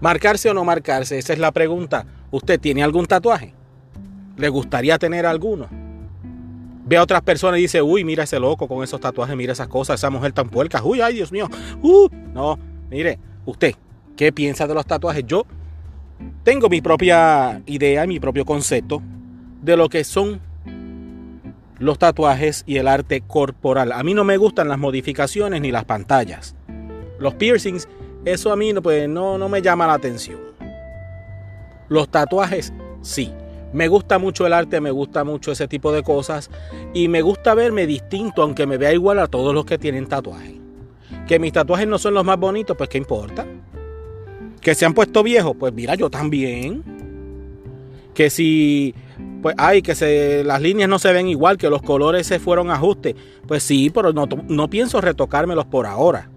¿Marcarse o no marcarse? Esa es la pregunta. ¿Usted tiene algún tatuaje? ¿Le gustaría tener alguno? Ve a otras personas y dice, uy, mira ese loco con esos tatuajes, mira esas cosas, esa mujer tan puerca, uy, ay, Dios mío. Uh, no, mire, usted, ¿qué piensa de los tatuajes? Yo tengo mi propia idea, mi propio concepto de lo que son los tatuajes y el arte corporal. A mí no me gustan las modificaciones ni las pantallas. Los piercings, eso a mí pues, no, no me llama la atención. Los tatuajes, sí. Me gusta mucho el arte, me gusta mucho ese tipo de cosas y me gusta verme distinto, aunque me vea igual a todos los que tienen tatuajes. Que mis tatuajes no son los más bonitos, pues qué importa. Que se han puesto viejos, pues mira, yo también. Que si pues ay, que se, las líneas no se ven igual, que los colores se fueron ajustes. Pues sí, pero no, no pienso retocármelos por ahora.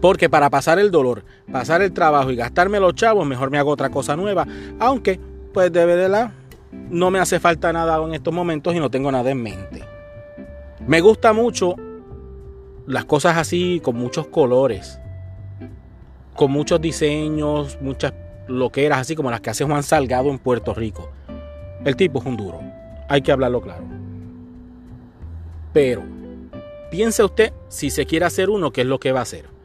Porque para pasar el dolor, pasar el trabajo y gastarme los chavos, mejor me hago otra cosa nueva. Aunque, pues de verdad, no me hace falta nada en estos momentos y no tengo nada en mente. Me gusta mucho las cosas así, con muchos colores, con muchos diseños, muchas loqueras, así como las que hace Juan Salgado en Puerto Rico. El tipo es un duro. Hay que hablarlo claro. Pero, piense usted si se quiere hacer uno, ¿qué es lo que va a hacer?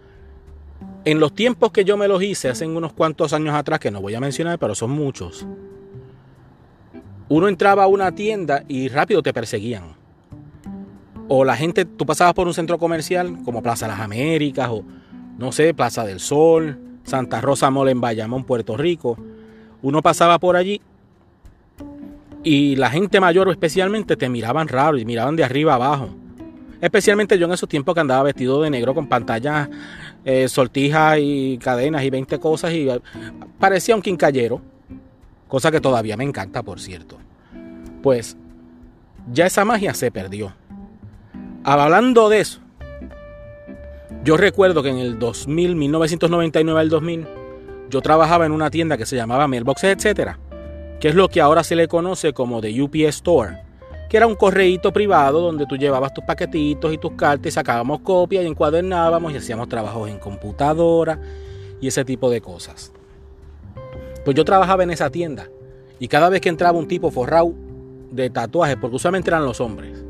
En los tiempos que yo me los hice, hace unos cuantos años atrás, que no voy a mencionar, pero son muchos, uno entraba a una tienda y rápido te perseguían. O la gente, tú pasabas por un centro comercial como Plaza Las Américas o, no sé, Plaza del Sol, Santa Rosa Mole en Bayamón, Puerto Rico. Uno pasaba por allí y la gente mayor especialmente te miraban raro y miraban de arriba abajo. Especialmente yo en esos tiempos que andaba vestido de negro con pantallas, eh, sortijas y cadenas y 20 cosas y eh, parecía un quincallero. Cosa que todavía me encanta, por cierto. Pues ya esa magia se perdió. Hablando de eso, yo recuerdo que en el 2000, 1999 al 2000, yo trabajaba en una tienda que se llamaba Mailboxes, etcétera que es lo que ahora se le conoce como The UPS Store, que era un correíto privado donde tú llevabas tus paquetitos y tus cartas y sacábamos copias y encuadernábamos y hacíamos trabajos en computadora y ese tipo de cosas. Pues yo trabajaba en esa tienda y cada vez que entraba un tipo forrado de tatuajes, porque usualmente eran los hombres,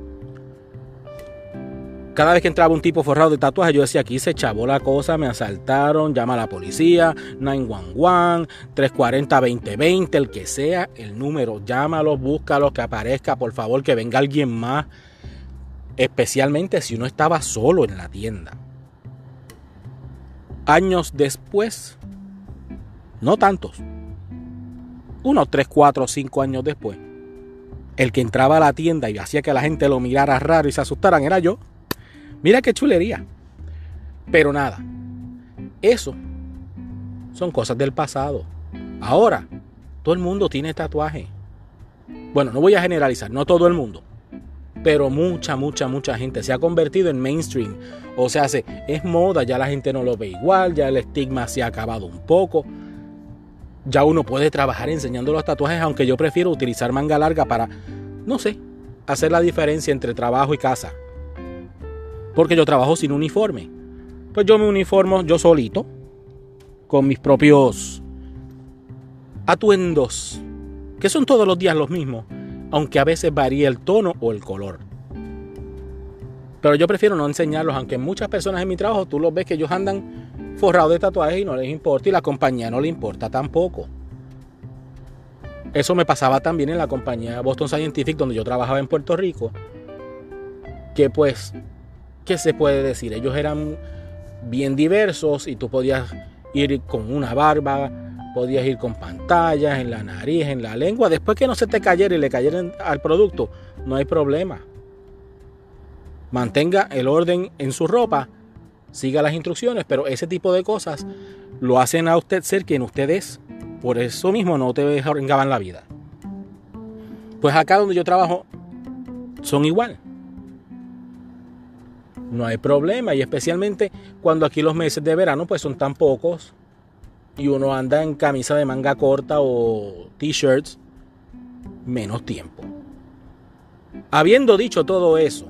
cada vez que entraba un tipo forrado de tatuaje, yo decía, aquí se chavó la cosa, me asaltaron, llama a la policía, 911, 340-2020, el que sea, el número, llámalo, búscalo, que aparezca, por favor, que venga alguien más. Especialmente si uno estaba solo en la tienda. Años después, no tantos, unos 3, 4, 5 años después, el que entraba a la tienda y hacía que la gente lo mirara raro y se asustaran era yo. Mira qué chulería. Pero nada, eso son cosas del pasado. Ahora, todo el mundo tiene tatuaje. Bueno, no voy a generalizar, no todo el mundo. Pero mucha, mucha, mucha gente se ha convertido en mainstream. O sea, es moda, ya la gente no lo ve igual, ya el estigma se ha acabado un poco. Ya uno puede trabajar enseñando los tatuajes, aunque yo prefiero utilizar manga larga para, no sé, hacer la diferencia entre trabajo y casa porque yo trabajo sin uniforme. Pues yo me uniformo yo solito, con mis propios atuendos, que son todos los días los mismos, aunque a veces varía el tono o el color. Pero yo prefiero no enseñarlos, aunque muchas personas en mi trabajo tú los ves que ellos andan forrados de tatuajes y no les importa y la compañía no le importa tampoco. Eso me pasaba también en la compañía Boston Scientific donde yo trabajaba en Puerto Rico, que pues ¿qué se puede decir? Ellos eran bien diversos y tú podías ir con una barba, podías ir con pantallas en la nariz, en la lengua. Después que no se te cayera y le cayera al producto, no hay problema. Mantenga el orden en su ropa, siga las instrucciones, pero ese tipo de cosas lo hacen a usted ser quien usted es. Por eso mismo no te vengaban la vida. Pues acá donde yo trabajo son igual no hay problema. Y especialmente cuando aquí los meses de verano pues son tan pocos y uno anda en camisa de manga corta o t-shirts, menos tiempo. Habiendo dicho todo eso,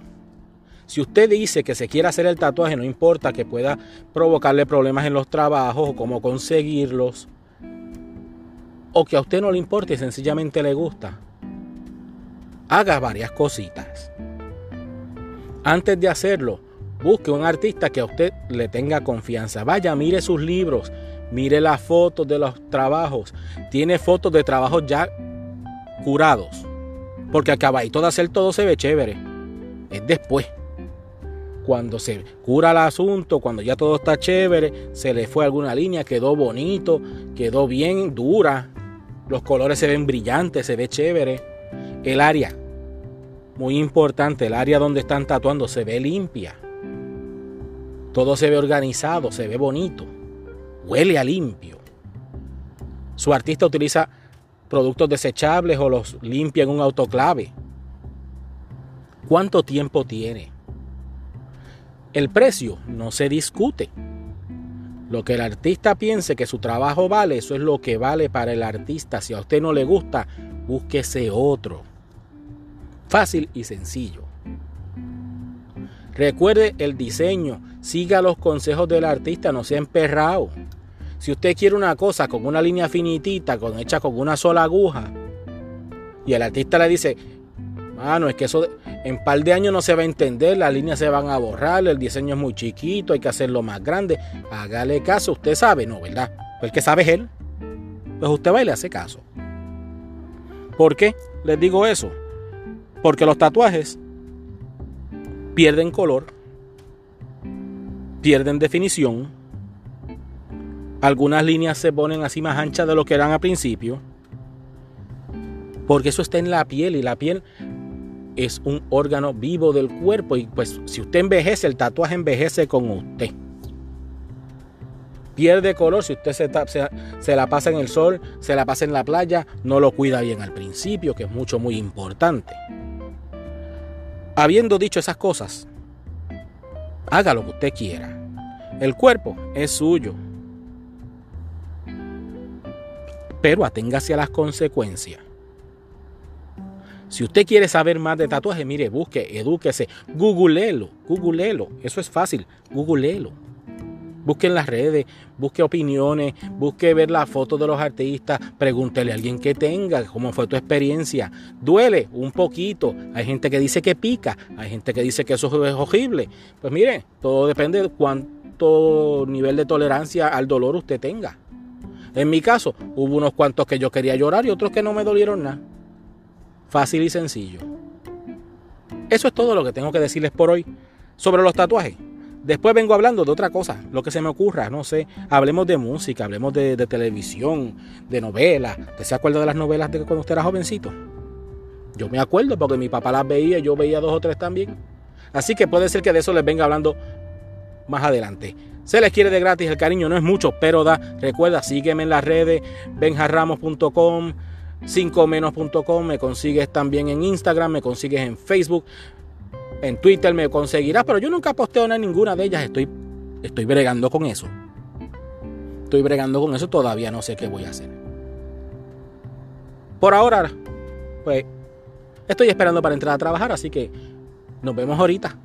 Si usted dice que se quiere hacer el tatuaje, no importa que pueda provocarle problemas en los trabajos o cómo conseguirlos, o que a usted no le importe y sencillamente le gusta, haga varias cositas. Antes de hacerlo, busque un artista que a usted le tenga confianza. Vaya, mire sus libros, mire las fotos de los trabajos. Tiene fotos de trabajos ya curados. Porque acabadito de hacer todo se ve chévere. Es después. Cuando se cura el asunto, cuando ya todo está chévere, se le fue alguna línea, quedó bonito, quedó bien dura. Los colores se ven brillantes, se ve chévere. El área, muy importante, el área donde están tatuando se ve limpia. Todo se ve organizado, se ve bonito. Huele a limpio. Su artista utiliza productos desechables o los limpia en un autoclave. ¿Cuánto tiempo tiene? El precio no se discute. Lo que el artista piense que su trabajo vale, eso es lo que vale para el artista. Si a usted no le gusta, búsquese otro. Fácil y sencillo. Recuerde el diseño, siga los consejos del artista, no sea emperrado. Si usted quiere una cosa con una línea finitita, con, hecha con una sola aguja, y el artista le dice, mano, es que eso en par de años no se va a entender, las líneas se van a borrar, el diseño es muy chiquito, hay que hacerlo más grande. Hágale caso, usted sabe, no, ¿verdad? Pues el que sabe es él. Pues usted va y le hace caso. ¿Por qué les digo eso? Porque los tatuajes pierden color, pierden definición, algunas líneas se ponen así más anchas de lo que eran al principio, porque eso está en la piel y la piel es un órgano vivo del cuerpo y pues si usted envejece, el tatuaje envejece con usted. Pierde color si usted se, la pasa en el sol, se la pasa en la playa, no lo cuida bien al principio, que es mucho, muy importante. Habiendo dicho esas cosas, haga lo que usted quiera. El cuerpo es suyo. Pero aténgase a las consecuencias. Si usted quiere saber más de tatuaje, mire, busque, edúquese, googleelo, googleelo. Eso es fácil, googleelo. Busque en las redes, busque opiniones, busque ver las fotos de los artistas, pregúntele a alguien que tenga cómo fue tu experiencia. Duele un poquito. Hay gente que dice que pica, hay gente que dice que eso es horrible. Pues mire, todo depende de cuánto nivel de tolerancia al dolor usted tenga. En mi caso, hubo unos cuantos que yo quería llorar y otros que no me dolieron nada. Fácil y sencillo. Eso es todo lo que tengo que decirles por hoy sobre los tatuajes. Después vengo hablando de otra cosa, lo que se me ocurra, no sé. Hablemos de música, hablemos de, televisión, de novelas. ¿Usted se acuerda de las novelas de cuando usted era jovencito? Yo me acuerdo porque mi papá las veía, yo veía dos o tres también. Así que puede ser que de eso les venga hablando más adelante. Se les quiere de gratis, el cariño no es mucho, pero da. Recuerda, sígueme en las redes, benjarramos.com, 5menos.com, me consigues también en Instagram, me consigues en Facebook, en Twitter me conseguirás, pero yo nunca posteo en ninguna de ellas. Estoy, estoy bregando con eso. Estoy bregando con eso, todavía no sé qué voy a hacer. Por ahora, pues, estoy esperando para entrar a trabajar, así que nos vemos ahorita.